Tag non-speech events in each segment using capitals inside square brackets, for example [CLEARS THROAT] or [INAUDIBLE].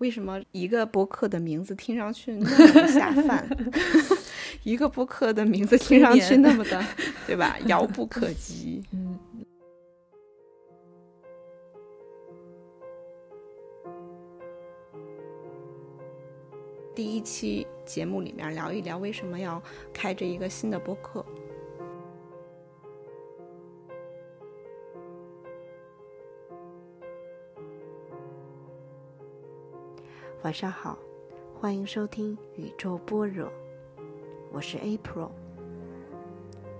为什么一个播客的名字听上去那么下饭？[LAUGHS] 一个播客的名字听上去那么的，[LAUGHS] 对吧？遥不可及。嗯。第一期节目里面聊一聊为什么要开这一个新的播客。晚上好，欢迎收听宇宙般若，我是 April。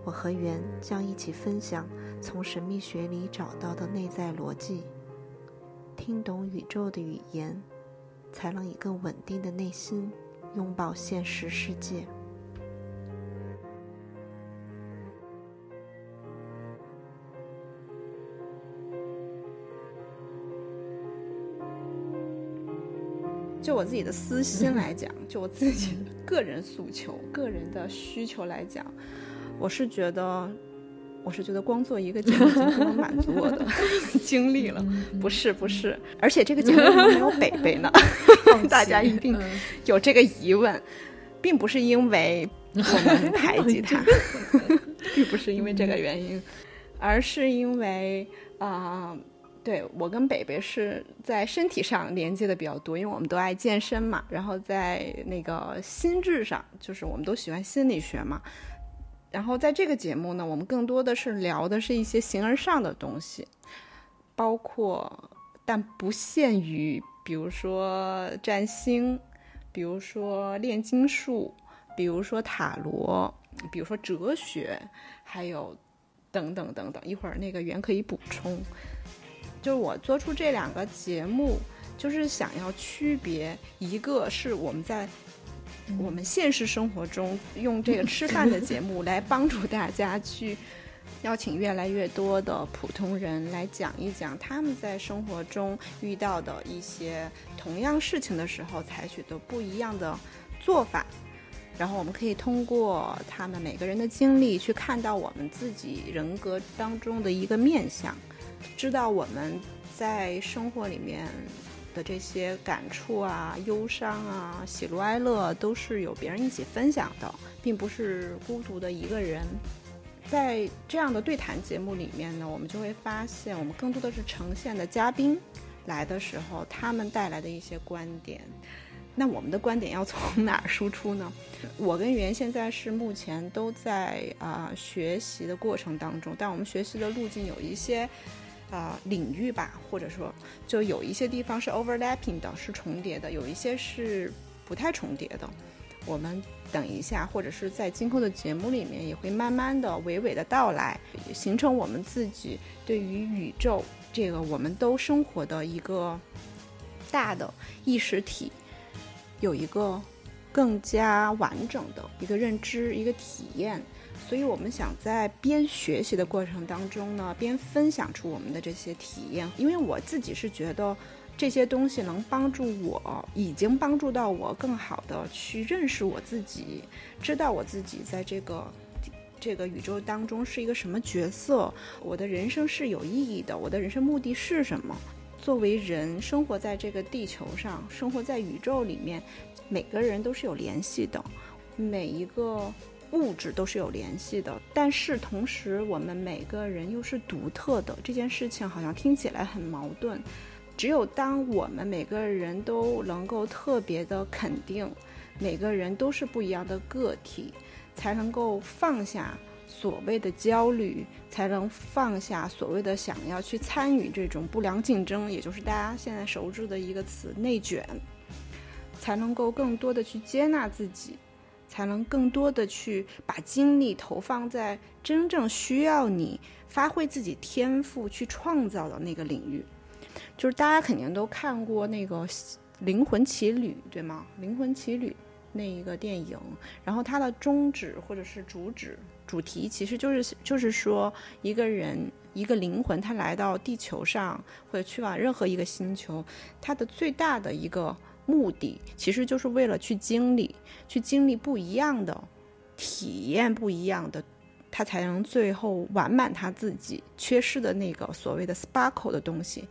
我和圆将一起分享从神秘学里找到的内在逻辑，听懂宇宙的语言。才能以更稳定的内心拥抱现实世界。就我自己的私心来讲，就我自己的个人诉求、个人的需求来讲，我是觉得。我是觉得光做一个节目就不能满足我的 [LAUGHS] 经历了，不是不是，而且这个节目没有北北呢，[LAUGHS] 大家一定有这个疑问，并不是因为我们排挤他，[LAUGHS] 并不是因为这个原因，而是因为啊，对我跟北北是在身体上连接的比较多，因为我们都爱健身嘛，然后在那个心智上，就是我们都喜欢心理学嘛。然后在这个节目呢，我们更多的是聊的是一些形而上的东西，包括但不限于，比如说占星，比如说炼金术，比如说塔罗，比如说哲学，还有等等等等。一会儿那个圆可以补充。就是我做出这两个节目，就是想要区别，一个是我们在。我们现实生活中用这个吃饭的节目来帮助大家去邀请越来越多的普通人来讲一讲他们在生活中遇到的一些同样事情的时候采取的不一样的做法，然后我们可以通过他们每个人的经历去看到我们自己人格当中的一个面相，知道我们在生活里面。的这些感触啊、忧伤啊、喜怒哀乐，都是有别人一起分享的，并不是孤独的一个人。在这样的对谈节目里面呢，我们就会发现，我们更多的是呈现的嘉宾来的时候，他们带来的一些观点。那我们的观点要从哪儿输出呢？我跟袁现在是目前都在啊学习的过程当中，但我们学习的路径有一些。呃，领域吧，或者说，就有一些地方是 overlapping 的，是重叠的；有一些是不太重叠的。我们等一下，或者是在今后的节目里面，也会慢慢的、娓娓的到来，形成我们自己对于宇宙这个我们都生活的一个大的意识体，有一个更加完整的一个认知、一个体验。所以我们想在边学习的过程当中呢，边分享出我们的这些体验。因为我自己是觉得这些东西能帮助我，已经帮助到我更好的去认识我自己，知道我自己在这个这个宇宙当中是一个什么角色，我的人生是有意义的，我的人生目的是什么？作为人生活在这个地球上，生活在宇宙里面，每个人都是有联系的，每一个。物质都是有联系的，但是同时我们每个人又是独特的。这件事情好像听起来很矛盾。只有当我们每个人都能够特别的肯定，每个人都是不一样的个体，才能够放下所谓的焦虑，才能放下所谓的想要去参与这种不良竞争，也就是大家现在熟知的一个词“内卷”，才能够更多的去接纳自己。才能更多的去把精力投放在真正需要你发挥自己天赋去创造的那个领域。就是大家肯定都看过那个《灵魂奇旅》，对吗？《灵魂奇旅》那一个电影，然后它的宗旨或者是主旨、主题，其实就是就是说，一个人一个灵魂，他来到地球上或者去往任何一个星球，它的最大的一个。目的其实就是为了去经历，去经历不一样的体验，不一样的，他才能最后完满他自己缺失的那个所谓的 sparkle 的东西。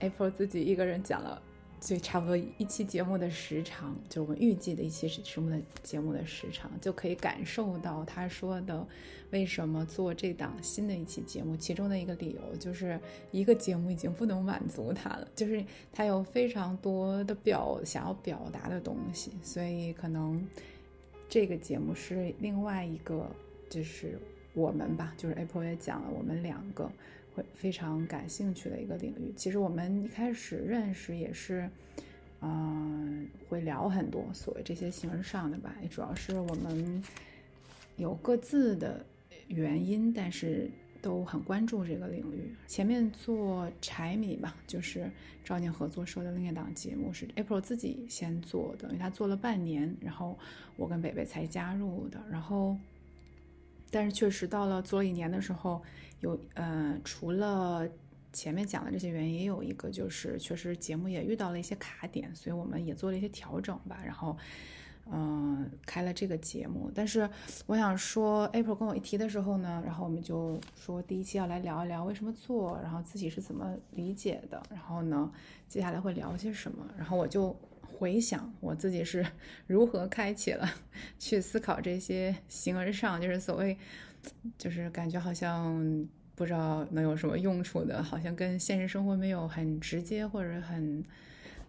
April 自己一个人讲了就差不多一期节目的时长，就我们预计的一期什么的节目的时长，就可以感受到他说的为什么做这档新的一期节目，其中的一个理由就是一个节目已经不能满足他了，就是他有非常多的表想要表达的东西，所以可能这个节目是另外一个，就是我们吧，就是 April 也讲了，我们两个。会非常感兴趣的一个领域。其实我们一开始认识也是，嗯，会聊很多所谓这些形式上的吧。也主要是我们有各自的原因，但是都很关注这个领域。前面做柴米吧，就是赵念合作社的另一档节目，是 April 自己先做的，因为他做了半年，然后我跟北北才加入的。然后，但是确实到了做了一年的时候。有呃，除了前面讲的这些原因，也有一个就是确实节目也遇到了一些卡点，所以我们也做了一些调整吧。然后，嗯，开了这个节目。但是我想说，April 跟我一提的时候呢，然后我们就说第一期要来聊一聊为什么做，然后自己是怎么理解的，然后呢，接下来会聊些什么。然后我就回想我自己是 [LAUGHS] 如何开启了去思考这些形而上，就是所谓。就是感觉好像不知道能有什么用处的，好像跟现实生活没有很直接或者很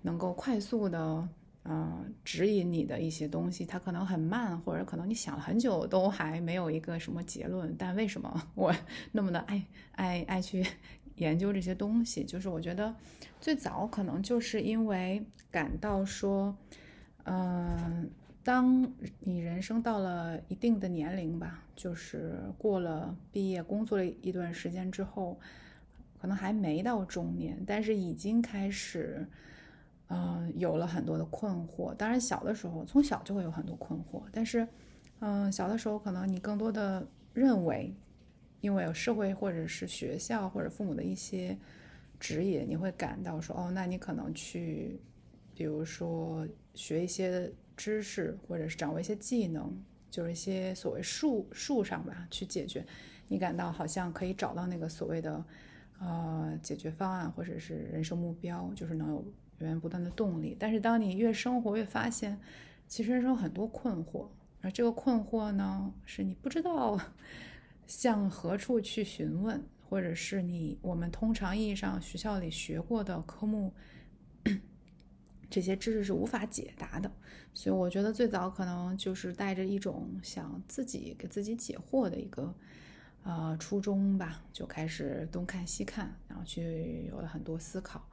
能够快速的，嗯，指引你的一些东西，它可能很慢，或者可能你想了很久都还没有一个什么结论。但为什么我 [LAUGHS] 那么的爱爱爱去研究这些东西？就是我觉得最早可能就是因为感到说，嗯。当你人生到了一定的年龄吧，就是过了毕业、工作了一段时间之后，可能还没到中年，但是已经开始，嗯，有了很多的困惑。当然，小的时候从小就会有很多困惑，但是，嗯，小的时候可能你更多的认为，因为有社会或者是学校或者父母的一些指引，你会感到说，哦，那你可能去，比如说学一些。知识或者是掌握一些技能，就是一些所谓术术上吧，去解决，你感到好像可以找到那个所谓的呃解决方案，或者是人生目标，就是能有源源不断的动力。但是当你越生活，越发现其实人生很多困惑，而这个困惑呢，是你不知道向何处去询问，或者是你我们通常意义上学校里学过的科目。这些知识是无法解答的，所以我觉得最早可能就是带着一种想自己给自己解惑的一个呃初衷吧，就开始东看西看，然后去有了很多思考。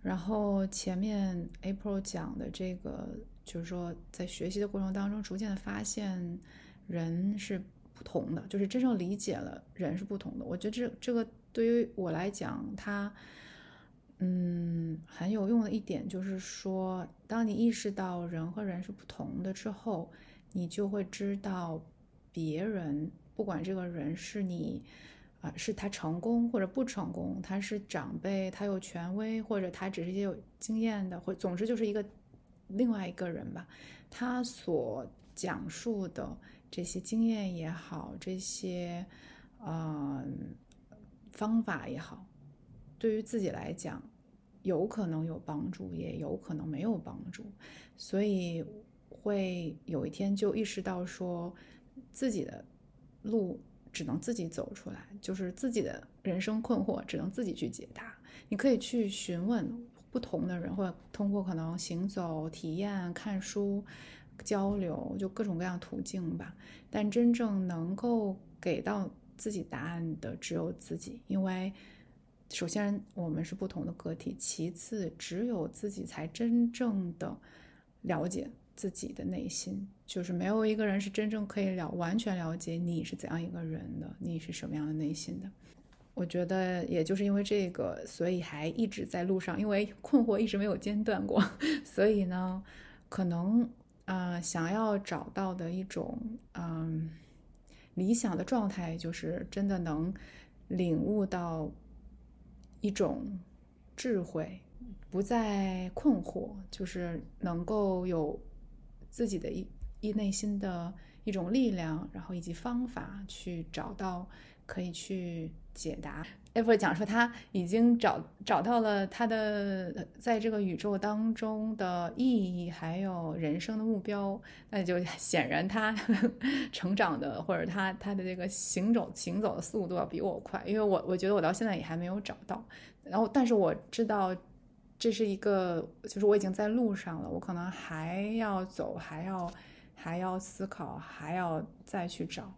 然后前面 April 讲的这个，就是说在学习的过程当中，逐渐的发现人是不同的，就是真正理解了人是不同的。我觉得这这个对于我来讲，它。嗯，很有用的一点就是说，当你意识到人和人是不同的之后，你就会知道别人，不管这个人是你，啊，是他成功或者不成功，他是长辈，他有权威，或者他只是一些有经验的，或总之就是一个另外一个人吧，他所讲述的这些经验也好，这些呃方法也好。对于自己来讲，有可能有帮助，也有可能没有帮助，所以会有一天就意识到说，自己的路只能自己走出来，就是自己的人生困惑只能自己去解答。你可以去询问不同的人，或者通过可能行走、体验、看书、交流，就各种各样途径吧。但真正能够给到自己答案的只有自己，因为。首先，我们是不同的个体；其次，只有自己才真正的了解自己的内心，就是没有一个人是真正可以了完全了解你是怎样一个人的，你是什么样的内心的。我觉得，也就是因为这个，所以还一直在路上，因为困惑一直没有间断过，[LAUGHS] 所以呢，可能啊，想要找到的一种嗯理想的状态，就是真的能领悟到。一种智慧，不再困惑，就是能够有自己的一一内心的一种力量，然后以及方法去找到可以去解答。艾弗讲说他已经找找到了他的在这个宇宙当中的意义，还有人生的目标。那就显然他 [LAUGHS] 成长的或者他他的这个行走行走的速度要比我快，因为我我觉得我到现在也还没有找到。然后，但是我知道这是一个，就是我已经在路上了，我可能还要走，还要还要思考，还要再去找。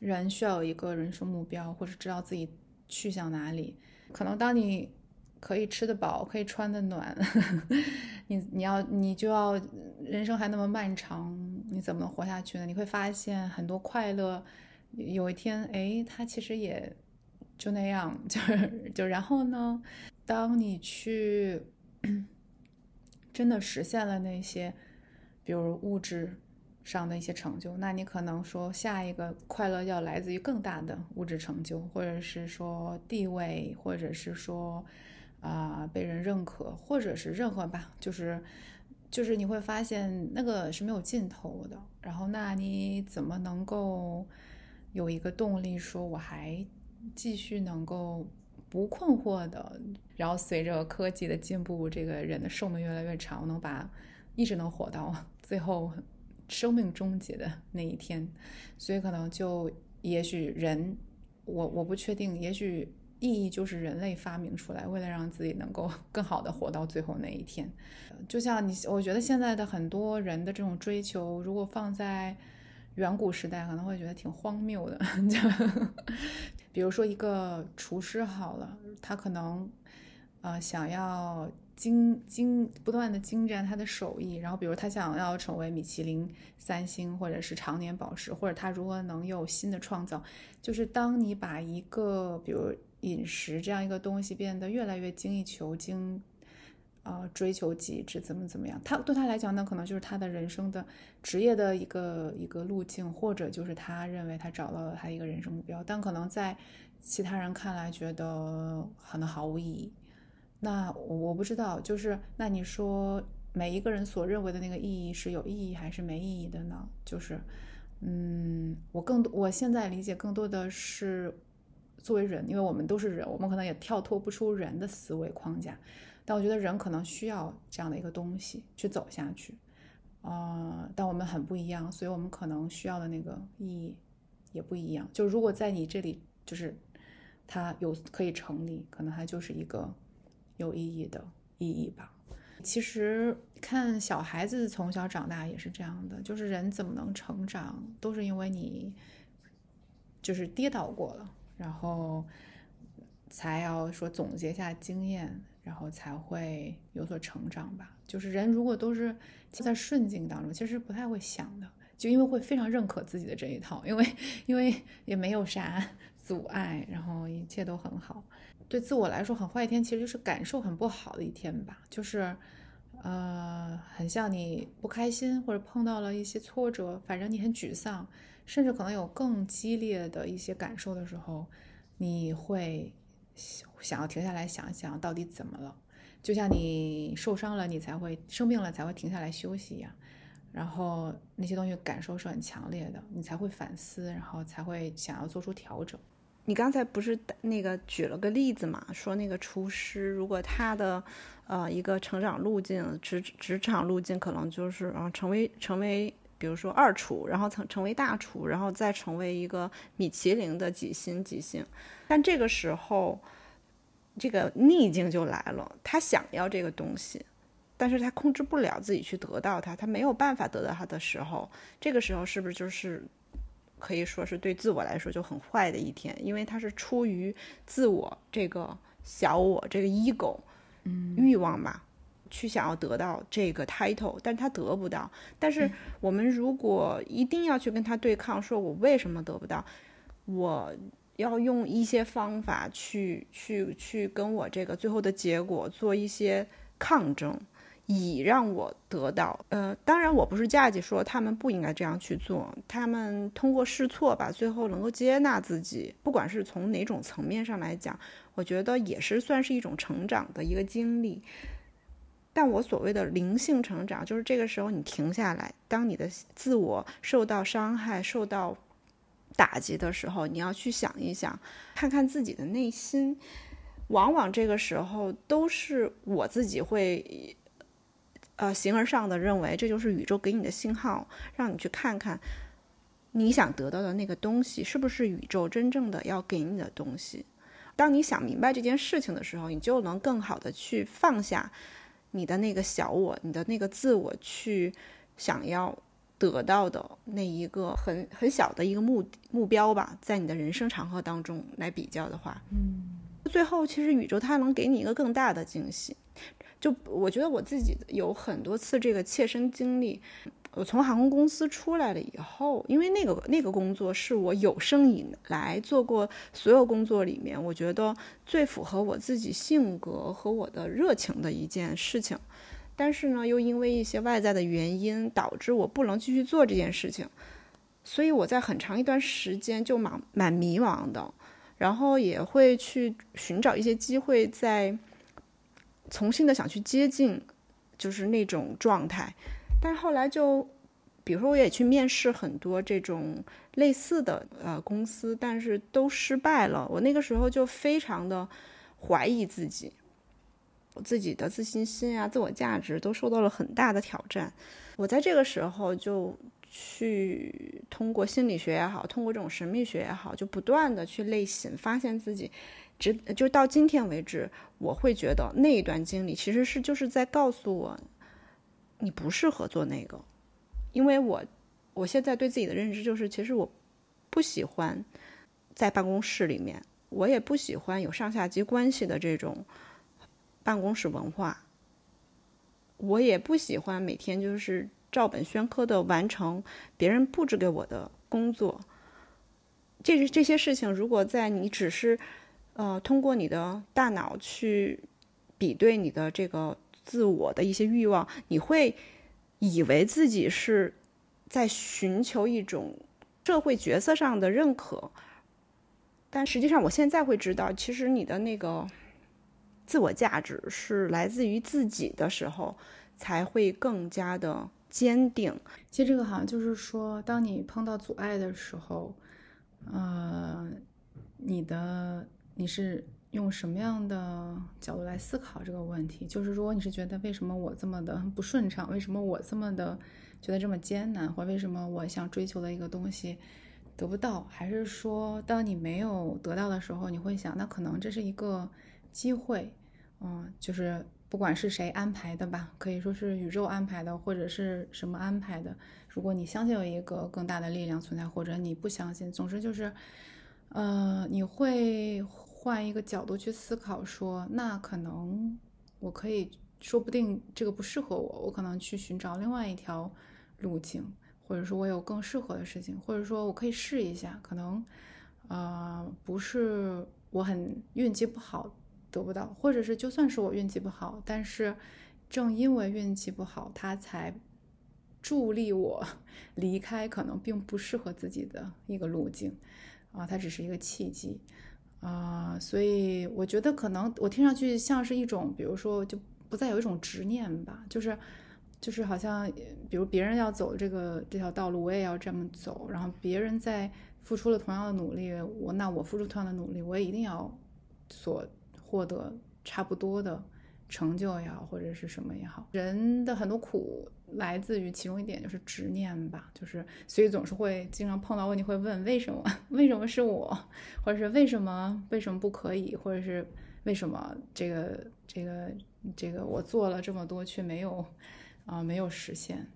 人需要有一个人生目标，或者知道自己。去向哪里？可能当你可以吃得饱，可以穿得暖，[LAUGHS] 你你要你就要人生还那么漫长，你怎么能活下去呢？你会发现很多快乐，有一天，哎，它其实也就那样，[LAUGHS] 就是就然后呢，当你去 [CLEARS THROAT] 真的实现了那些，比如物质。上的一些成就，那你可能说下一个快乐要来自于更大的物质成就，或者是说地位，或者是说啊被人认可，或者是任何吧，就是就是你会发现那个是没有尽头的。然后那你怎么能够有一个动力，说我还继续能够不困惑的？然后随着科技的进步，这个人的寿命越来越长，能把一直能活到最后。生命终结的 [LAUGHS] 那一天，所以可能就也许人，我我不确定，也许意义就是人类发明出来，为了让自己能够 [LAUGHS] 更好的活到最后那一天。就像你，我觉得现在的很多人的这种追求，如果放在远古时代，可能会觉得挺荒谬的。[LAUGHS] 就比如说一个厨师好了，他可能呃想要。精精不断的精湛他的手艺，然后比如他想要成为米其林三星，或者是常年保持，或者他如何能有新的创造，就是当你把一个比如饮食这样一个东西变得越来越精益求精，啊，追求极致，怎么怎么样，他对他来讲，那可能就是他的人生的职业的一个一个路径，或者就是他认为他找到了他一个人生目标，但可能在其他人看来，觉得可能毫无意义。那我不知道，就是那你说每一个人所认为的那个意义是有意义还是没意义的呢？就是，嗯，我更我现在理解更多的是作为人，因为我们都是人，我们可能也跳脱不出人的思维框架，但我觉得人可能需要这样的一个东西去走下去，啊，但我们很不一样，所以我们可能需要的那个意义也不一样。就如果在你这里，就是它有可以成立，可能它就是一个。有意义的意义吧。其实看小孩子从小长大也是这样的，就是人怎么能成长，都是因为你就是跌倒过了，然后才要说总结下经验，然后才会有所成长吧。就是人如果都是在顺境当中，其实不太会想的，就因为会非常认可自己的这一套，因为因为也没有啥阻碍，然后一切都很好。对自我来说很坏一天，其实就是感受很不好的一天吧，就是，呃，很像你不开心或者碰到了一些挫折，反正你很沮丧，甚至可能有更激烈的一些感受的时候，你会想要停下来想一想到底怎么了，就像你受伤了，你才会生病了才会停下来休息一样，然后那些东西感受是很强烈的，你才会反思，然后才会想要做出调整。你刚才不是那个举了个例子嘛？说那个厨师，如果他的，呃，一个成长路径，职职场路径，可能就是啊，成为成为，比如说二厨，然后成成为大厨，然后再成为一个米其林的几星几星。但这个时候，这个逆境就来了，他想要这个东西，但是他控制不了自己去得到它，他没有办法得到它的时候，这个时候是不是就是？可以说是对自我来说就很坏的一天，因为他是出于自我这个小我这个 ego，嗯，欲望吧，去想要得到这个 title，但他得不到。但是我们如果一定要去跟他对抗，说我为什么得不到，我要用一些方法去去去跟我这个最后的结果做一些抗争。以让我得到，呃，当然我不是架起说他们不应该这样去做，他们通过试错吧，最后能够接纳自己，不管是从哪种层面上来讲，我觉得也是算是一种成长的一个经历。但我所谓的灵性成长，就是这个时候你停下来，当你的自我受到伤害、受到打击的时候，你要去想一想，看看自己的内心。往往这个时候都是我自己会，呃，形而上的认为这就是宇宙给你的信号，让你去看看你想得到的那个东西是不是宇宙真正的要给你的东西。当你想明白这件事情的时候，你就能更好的去放下你的那个小我，你的那个自我去想要。得到的那一个很很小的一个目目标吧，在你的人生长河当中来比较的话，嗯，最后其实宇宙它能给你一个更大的惊喜。就我觉得我自己有很多次这个切身经历，我从航空公司出来了以后，因为那个那个工作是我有生以来做过所有工作里面，我觉得最符合我自己性格和我的热情的一件事情。但是呢，又因为一些外在的原因，导致我不能继续做这件事情，所以我在很长一段时间就蛮蛮迷茫的，然后也会去寻找一些机会，在重新的想去接近，就是那种状态。但是后来就，比如说我也去面试很多这种类似的呃公司，但是都失败了。我那个时候就非常的怀疑自己。我自己的自信心啊，自我价值都受到了很大的挑战。我在这个时候就去通过心理学也好，通过这种神秘学也好，就不断的去类型，发现自己，直就到今天为止，我会觉得那一段经历其实是就是在告诉我，你不适合做那个，因为我我现在对自己的认知就是，其实我不喜欢在办公室里面，我也不喜欢有上下级关系的这种。办公室文化，我也不喜欢每天就是照本宣科的完成别人布置给我的工作。这这些事情，如果在你只是呃通过你的大脑去比对你的这个自我的一些欲望，你会以为自己是在寻求一种社会角色上的认可，但实际上，我现在会知道，其实你的那个。自我价值是来自于自己的时候，才会更加的坚定。其实这个好像就是说，当你碰到阻碍的时候，呃，你的你是用什么样的角度来思考这个问题？就是如果你是觉得为什么我这么的不顺畅，为什么我这么的觉得这么艰难，或为什么我想追求的一个东西得不到，还是说当你没有得到的时候，你会想，那可能这是一个。机会，嗯，就是不管是谁安排的吧，可以说是宇宙安排的，或者是什么安排的。如果你相信有一个更大的力量存在，或者你不相信，总之就是，呃，你会换一个角度去思考，说那可能我可以说不定这个不适合我，我可能去寻找另外一条路径，或者说我有更适合的事情，或者说我可以试一下，可能，呃，不是我很运气不好。得不到，或者是就算是我运气不好，但是正因为运气不好，他才助力我 [LAUGHS] 离开可能并不适合自己的一个路径啊，它只是一个契机啊，所以我觉得可能我听上去像是一种，比如说就不再有一种执念吧，就是就是好像比如别人要走这个这条道路，我也要这么走，然后别人在付出了同样的努力，我那我付出同样的努力，我也一定要所。获得差不多的成就也好，或者是什么也好，人的很多苦来自于其中一点就是执念吧，就是所以总是会经常碰到问题，会问为什么？[LAUGHS] 为什么是我？或者是为什么？为什么不可以？或者是为什么这个这个这个我做了这么多却没有啊没有实现？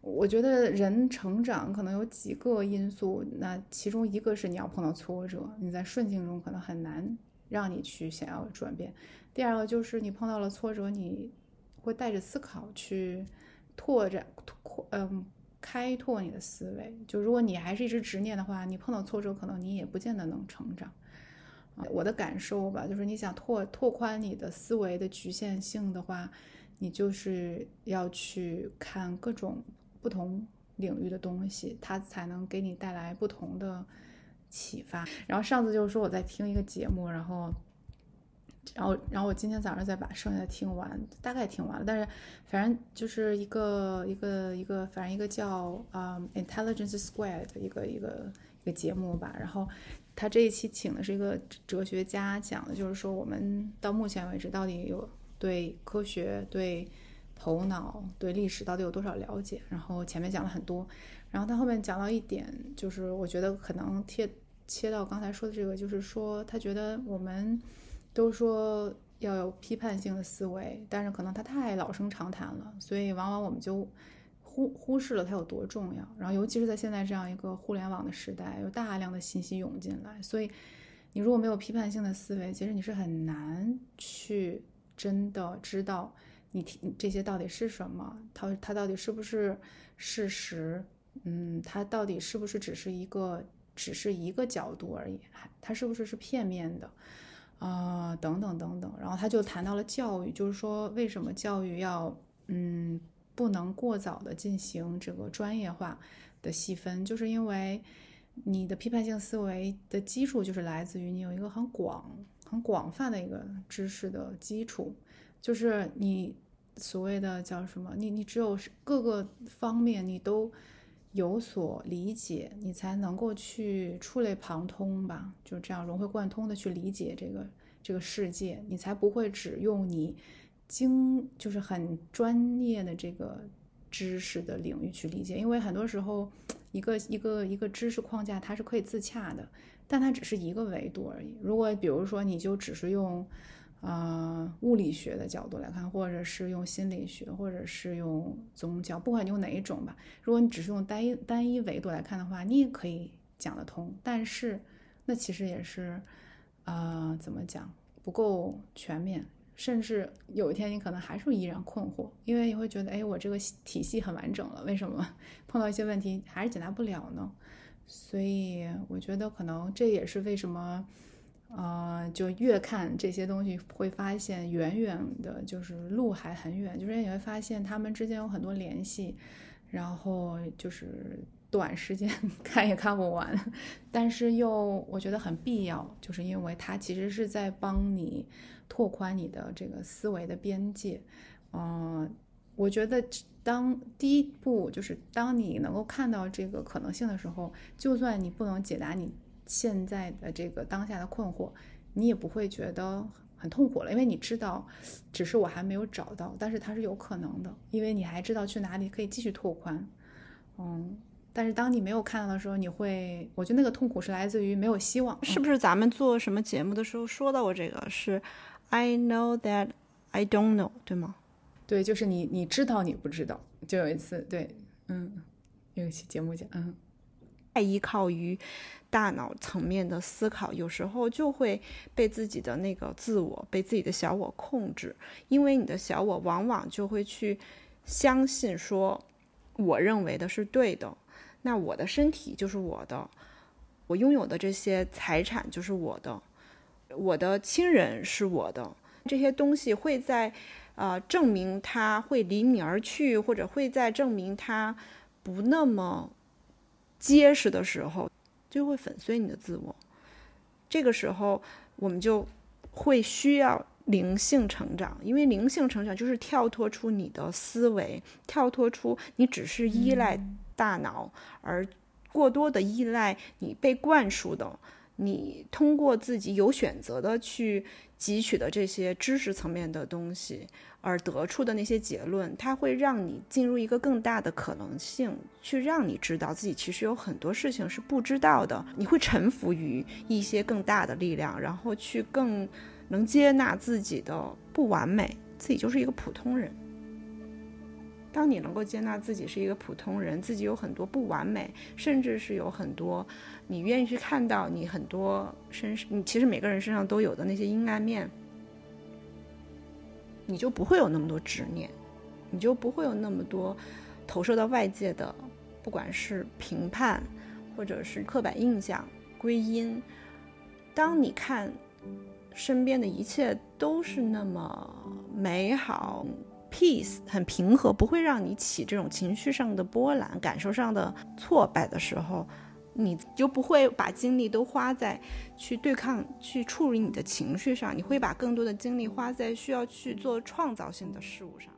我觉得人成长可能有几个因素，那其中一个是你要碰到挫折，你在顺境中可能很难。让你去想要转变。第二个就是你碰到了挫折，你会带着思考去拓展、拓嗯开拓你的思维。就如果你还是一直执念的话，你碰到挫折，可能你也不见得能成长。我的感受吧，就是你想拓拓宽你的思维的局限性的话，你就是要去看各种不同领域的东西，它才能给你带来不同的。启发。然后上次就是说我在听一个节目，然后，然后，然后我今天早上再把剩下的听完，大概听完了。但是反正就是一个一个一个，反正一个叫啊 Intelligence Square 的一个一个一个节目吧。然后他这一期请的是一个哲学家，讲的就是说我们到目前为止到底有对科学、对头脑、对历史到底有多少了解。然后前面讲了很多，然后他后面讲到一点，就是我觉得可能贴切到刚才说的这个，就是说他觉得我们都说。要有批判性的思维，但是可能它太老生常谈了，所以往往我们就忽忽视了它有多重要。然后，尤其是在现在这样一个互联网的时代，有大量的信息涌进来，所以你如果没有批判性的思维，其实你是很难去真的知道你听这些到底是什么，它它到底是不是事实？嗯，它到底是不是只是一个只是一个角度而已？它是不是是片面的？啊，等等等等，然后他就谈到了教育，就是说为什么教育要嗯不能过早的进行这个专业化的细分，就是因为你的批判性思维的基础就是来自于你有一个很广很广泛的一个知识的基础，就是你所谓的叫什么，你你只有各个方面你都。有所理解，你才能够去触类旁通吧，就这样融会贯通的去理解这个这个世界，你才不会只用你精就是很专业的这个知识的领域去理解，因为很多时候一个一个一个知识框架它是可以自洽的，但它只是一个维度而已。如果比如说你就只是用。啊，物理学的角度来看，或者是用心理学，或者是用宗教，不管你用哪一种吧。如果你只是用单一单一维度来看的话，你也可以讲得通。但是，那其实也是，啊，怎么讲，不够全面。甚至有一天你可能还是依然困惑，因为你会觉得，哎，我这个体系很完整了，为什么 [LAUGHS] 碰到一些问题还是解答不了呢？所以，我觉得可能这也是为什么。呃，就越看这些东西，会发现远远的，就是路还很远。就是你会发现他们之间有很多联系，然后就是短时间 [LAUGHS] 看也看不完，但是又我觉得很必要，就是因为它其实是在帮你拓宽你的这个思维的边界。嗯，我觉得当第一步就是当你能够看到这个可能性的时候，就算你不能解答你。现在的这个当下的困惑，你也不会觉得很痛苦了，因为你知道，只是我还没有找到，但是它是有可能的，因为你还知道去哪里可以继续拓宽。嗯，但是当你没有看到的时候，你会，我觉得那个痛苦是来自于没有希望。是不是咱们做什么节目的时候说到过这个？是 I know that I don't know，对吗？对，就是你你知道你不知道。就有一次，对，嗯，有一期节目讲，嗯，太依靠于。大脑层面的思考，有时候就会被自己的那个自我、被自己的小我控制，因为你的小我往往就会去相信说，我认为的是对的，那我的身体就是我的，我拥有的这些财产就是我的，我的亲人是我的，这些东西会在，呃，证明他会离你而去，或者会在证明他不那么结实的时候。就会粉碎你的自我，这个时候我们就会需要灵性成长，因为灵性成长就是跳脱出你的思维，跳脱出你只是依赖大脑，而过多的依赖你被灌输的，你通过自己有选择的去汲取的这些知识层面的东西。而得出的那些结论，它会让你进入一个更大的可能性，去让你知道自己其实有很多事情是不知道的。你会臣服于一些更大的力量，然后去更能接纳自己的不完美，自己就是一个普通人。当你能够接纳自己是一个普通人，自己有很多不完美，甚至是有很多你愿意去看到你很多身上，你其实每个人身上都有的那些阴暗面。你就不会有那么多执念，你就不会有那么多投射到外界的，不管是评判，或者是刻板印象、归因。当你看身边的一切都是那么美好、peace、很平和，不会让你起这种情绪上的波澜、感受上的挫败的时候。你就不会把精力都花在去对抗、去处理你的情绪上，你会把更多的精力花在需要去做创造性的事物上。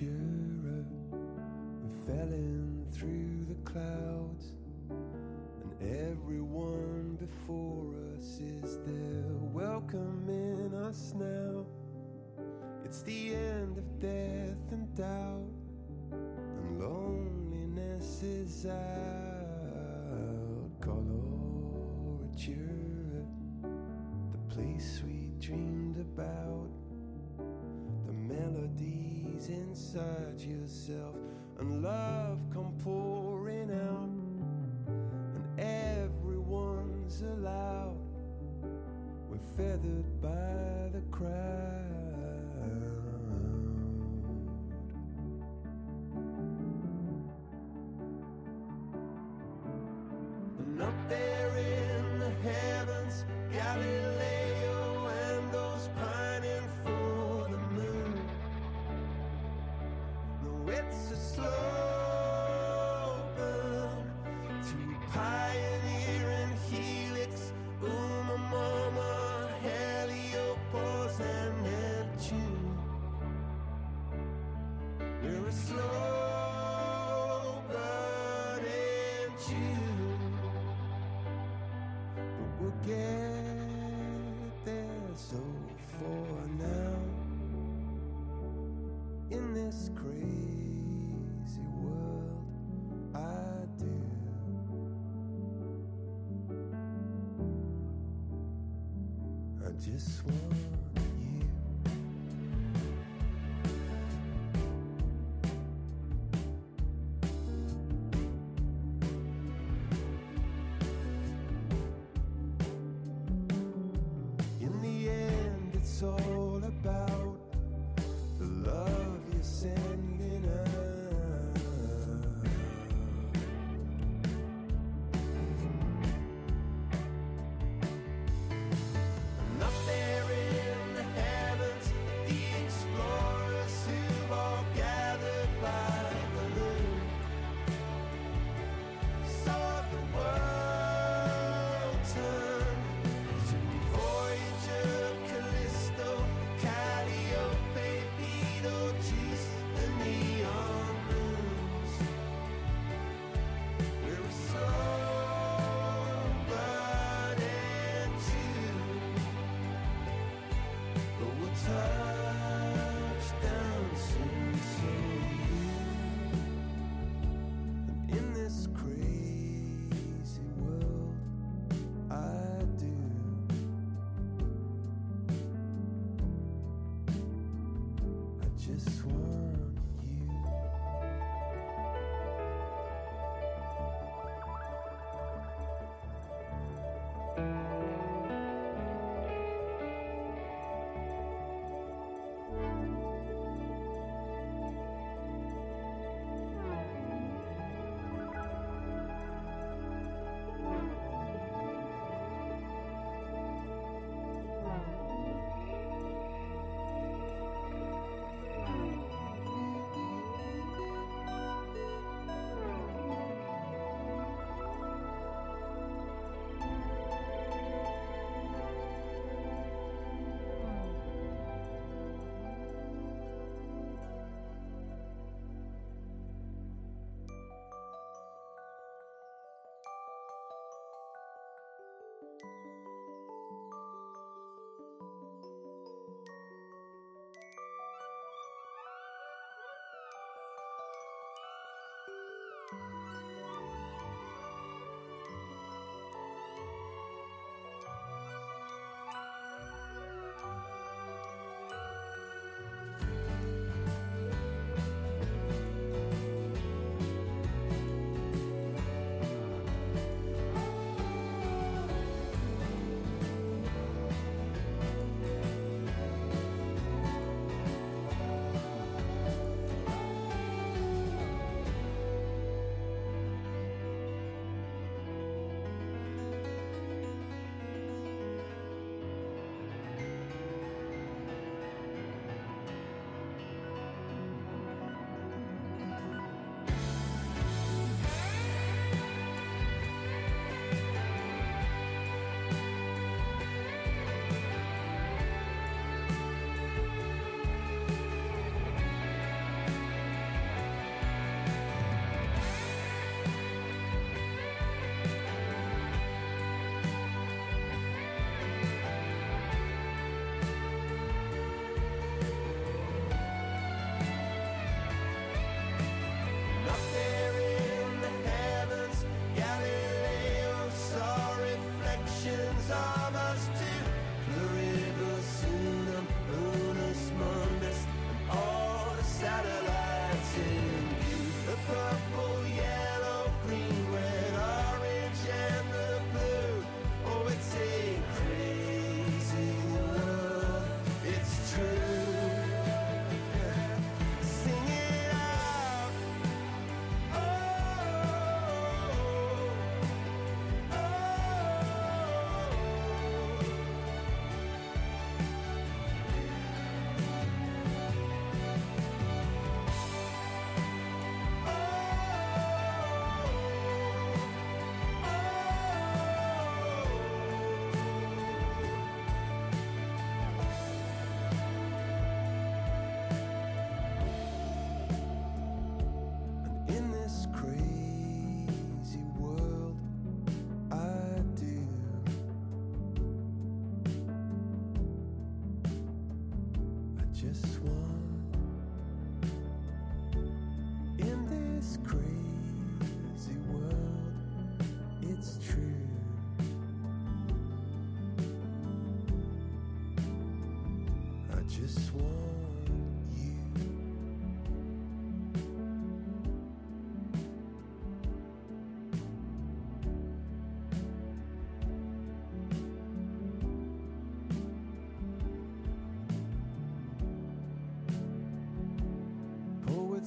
We fell in through the clouds, and everyone before us is there welcoming us now. It's the end of death and doubt, and loneliness is out. inside yourself, and love come pouring out, and everyone's allowed. We're feathered by the crowd. It's a slow.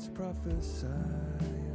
prophesied.